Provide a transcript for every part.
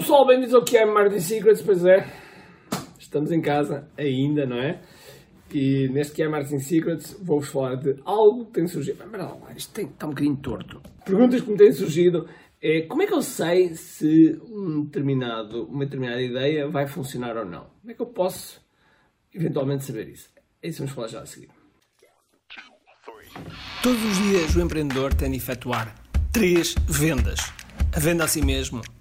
Pessoal, bem-vindos ao que é Marketing Secrets, pois é, estamos em casa ainda, não é? E neste que é Marketing Secrets vou-vos falar de algo que tem surgido. Mas não, isto tem, está um bocadinho torto. Perguntas que me têm surgido é como é que eu sei se um determinado, uma determinada ideia vai funcionar ou não? Como é que eu posso eventualmente saber isso? É isso que vamos falar já a seguir. Todos os dias o empreendedor tem de efetuar três vendas: a venda a si mesmo,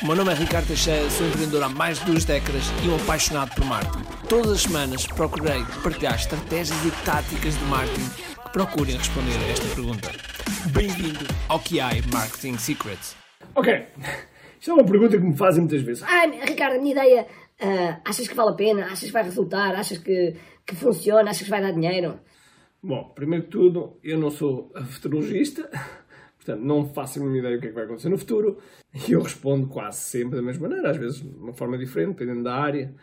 O meu nome é Ricardo Teixeira, sou empreendedor há mais de duas décadas e um apaixonado por marketing. Todas as semanas procurei partilhar estratégias e táticas de marketing que procurem responder a esta pergunta. Bem-vindo ao QI Marketing Secrets. Ok, isto é uma pergunta que me fazem muitas vezes. Ah, Ricardo, a minha ideia, uh, achas que vale a pena? Achas que vai resultar? Achas que, que funciona? Achas que vai dar dinheiro? Bom, primeiro de tudo, eu não sou futurologista, Portanto, não faço a mínima ideia do que é que vai acontecer no futuro e eu respondo quase sempre da mesma maneira, às vezes de uma forma diferente, dependendo da área.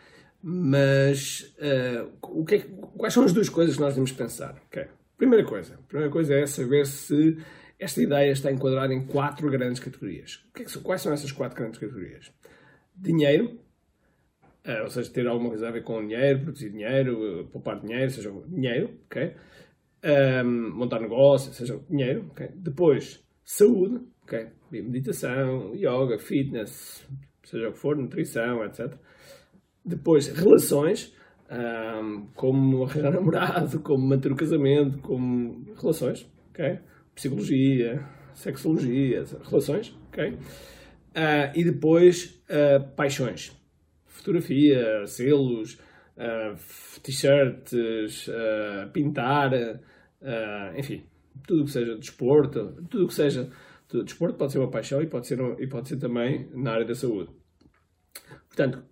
Mas uh, o que é, quais são as duas coisas que nós devemos pensar? Okay. Primeira coisa, primeira coisa é saber se esta ideia está enquadrada em quatro grandes categorias. É que, quais são essas quatro grandes categorias? Dinheiro, uh, ou seja, ter alguma coisa a ver com dinheiro, produzir dinheiro, uh, poupar dinheiro, seja dinheiro, ok? Um, montar negócio, seja dinheiro, ok? Depois, saúde, okay? meditação, yoga, fitness, seja o que for, nutrição, etc. Depois, relações, um, como arranjar namorado, como manter o casamento, como relações, ok? Psicologia, sexologia, relações, ok? Uh, e depois, uh, paixões. Fotografia, selos, uh, t-shirts, pintar, enfim, tudo que seja desporto, tudo que seja desporto pode ser uma paixão e pode ser, e pode ser também na área da saúde. Portanto,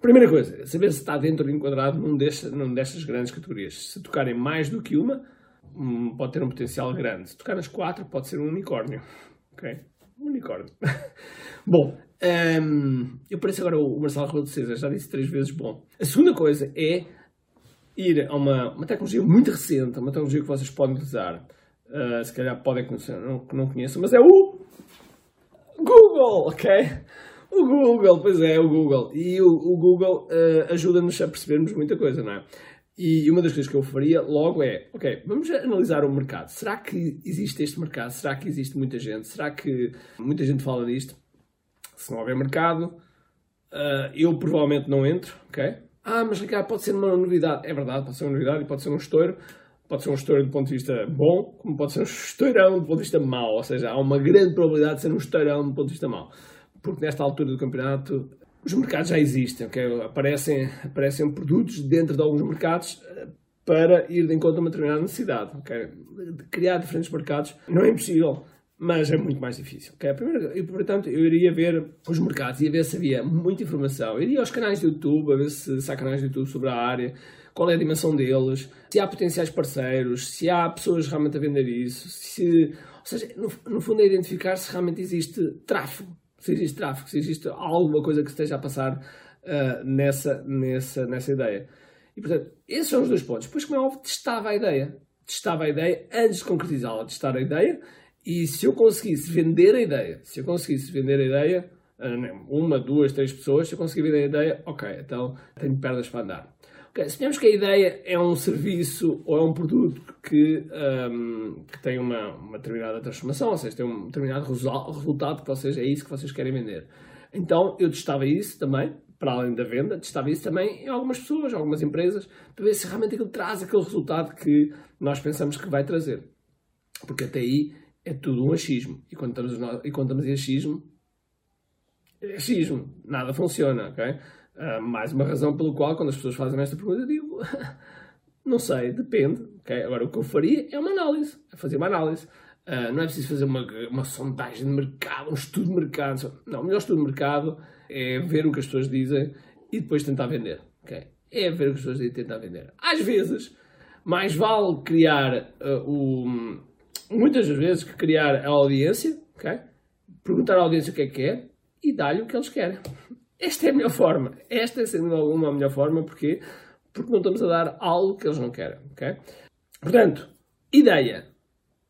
primeira coisa, saber se está dentro de enquadrado num, deste, num destas grandes categorias. Se tocarem mais do que uma, hum, pode ter um potencial grande. Se tocar nas quatro, pode ser um unicórnio. Ok? Um unicórnio. bom, um, eu pareço agora o Marcelo Rebelo de César, já disse três vezes bom. A segunda coisa é ir a uma, uma tecnologia muito recente, uma tecnologia que vocês podem usar uh, se calhar podem conhecer, não, não conheço, mas é o Google, ok? O Google, pois é, o Google. E o, o Google uh, ajuda-nos a percebermos muita coisa, não é? E uma das coisas que eu faria logo é, ok, vamos analisar o mercado. Será que existe este mercado? Será que existe muita gente? Será que muita gente fala disto? Se não houver mercado, uh, eu provavelmente não entro, ok? Ah, mas Ricardo, pode ser uma novidade. É verdade, pode ser uma novidade e pode ser um estouro, pode ser um estouro do ponto de vista bom, como pode ser um estourão do ponto de vista mau. Ou seja, há uma grande probabilidade de ser um estourão do ponto de vista mau. Porque nesta altura do campeonato os mercados já existem, okay? aparecem, aparecem produtos dentro de alguns mercados eh, para ir de encontro a uma determinada necessidade. Okay? Criar diferentes mercados não é impossível, mas é muito mais difícil. Okay? Primeiro, e, portanto, eu iria ver os mercados, ia ver se havia muita informação, eu iria aos canais de YouTube, a ver se, se há canais de YouTube sobre a área, qual é a dimensão deles, se há potenciais parceiros, se há pessoas realmente a vender isso, se, ou seja, no, no fundo é identificar se realmente existe tráfego, se existe tráfego, se existe alguma coisa que esteja a passar uh, nessa, nessa, nessa ideia. E portanto, esses são os dois pontos. Depois, como é óbvio, testava a ideia. Testava a ideia antes de concretizá-la, testar a ideia, e se eu conseguisse vender a ideia, se eu conseguisse vender a ideia, ah, uma, duas, três pessoas, se eu conseguir vender a ideia, ok, então tenho perdas para andar. Okay, suponhamos que a ideia é um serviço ou é um produto que, um, que tem uma, uma, determinada transformação, ou seja, tem um determinado resultado que vocês, é isso que vocês querem vender. Então eu testava isso também, para além da venda, testava isso também em algumas pessoas, algumas empresas, para ver se realmente aquilo traz aquele resultado que nós pensamos que vai trazer. Porque até aí é tudo um achismo. E quando estamos, e quando estamos em achismo, é achismo, nada funciona, ok? Uh, mais uma razão pelo qual, quando as pessoas fazem esta pergunta, eu digo: não sei, depende. Okay? Agora, o que eu faria é uma análise, é fazer uma análise. Uh, não é preciso fazer uma, uma sondagem de mercado, um estudo de mercado. Não, o melhor estudo de mercado é ver o que as pessoas dizem e depois tentar vender. Okay? É ver o que as pessoas dizem e tentar vender. Às vezes, mais vale criar uh, o, muitas das vezes que criar a audiência, okay? perguntar à audiência o que é que quer e dar-lhe o que eles querem. Esta é a melhor forma. Esta é, sem dúvida alguma, a melhor forma. Porquê? Porque não estamos a dar algo que eles não querem. Okay? Portanto, ideia.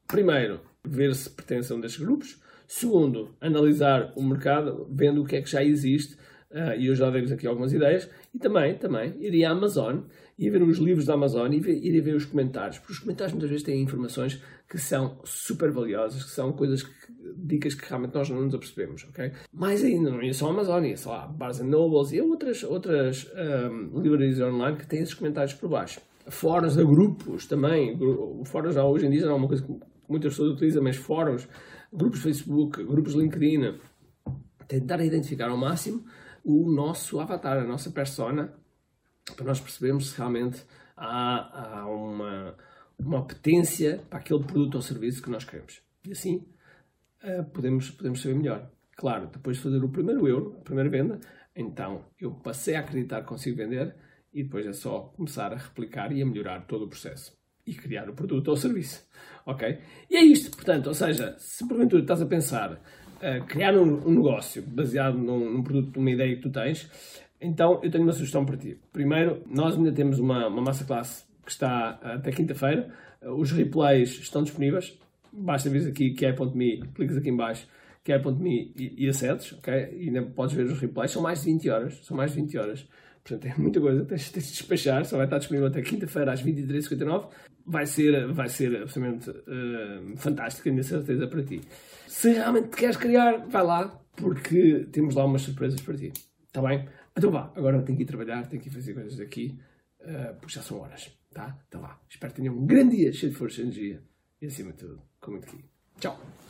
Primeiro, ver se pertencem a um destes grupos. Segundo, analisar o mercado, vendo o que é que já existe. Uh, e eu já dei-vos aqui algumas ideias. E também, também, iria à Amazon e ver os livros da Amazon e iria ver os comentários. Porque os comentários muitas vezes têm informações que são super valiosas, que são coisas, que, dicas que realmente nós não nos apercebemos, ok? Mais ainda, não ia só a Amazon, ia só a Barnes Nobles e outras, outras um, livrarias online que têm esses comentários por baixo. Fóruns de grupos também. Fóruns já hoje em dia não é uma coisa que muitas pessoas utilizam, mas fóruns, grupos Facebook, grupos LinkedIn. Tentar identificar ao máximo o nosso avatar, a nossa persona, para nós percebermos se realmente há, há uma, uma apetência para aquele produto ou serviço que nós queremos. E assim uh, podemos, podemos saber melhor. Claro, depois de fazer o primeiro euro, a primeira venda, então eu passei a acreditar que consigo vender e depois é só começar a replicar e a melhorar todo o processo e criar o produto ou serviço. Ok? E é isto, portanto, ou seja, se porventura estás a pensar criar um, um, negócio baseado num, num, produto, numa ideia que tu tens, então eu tenho uma sugestão para ti. Primeiro, nós ainda temos uma, uma masterclass que está até quinta-feira. Os replays estão disponíveis. Basta vir aqui, que.me, clicas aqui em baixo, que.me e, e acedes, ok? E ainda podes ver os replays. São mais de 20 horas. São mais de 20 horas. Portanto, é muita coisa. Tens, tens de despachar. Só vai estar disponível até quinta-feira às 23h59. Vai ser, vai ser absolutamente uh, fantástico, tenho certeza para ti. Se realmente te queres criar, vai lá, porque temos lá umas surpresas para ti. Está bem? Então vá, agora tenho que ir trabalhar, tenho que ir fazer coisas aqui, uh, porque já são horas. Tá? Então vá. Espero que tenham um grande dia cheio de força e energia. E acima de tudo, com muito aqui. Tchau!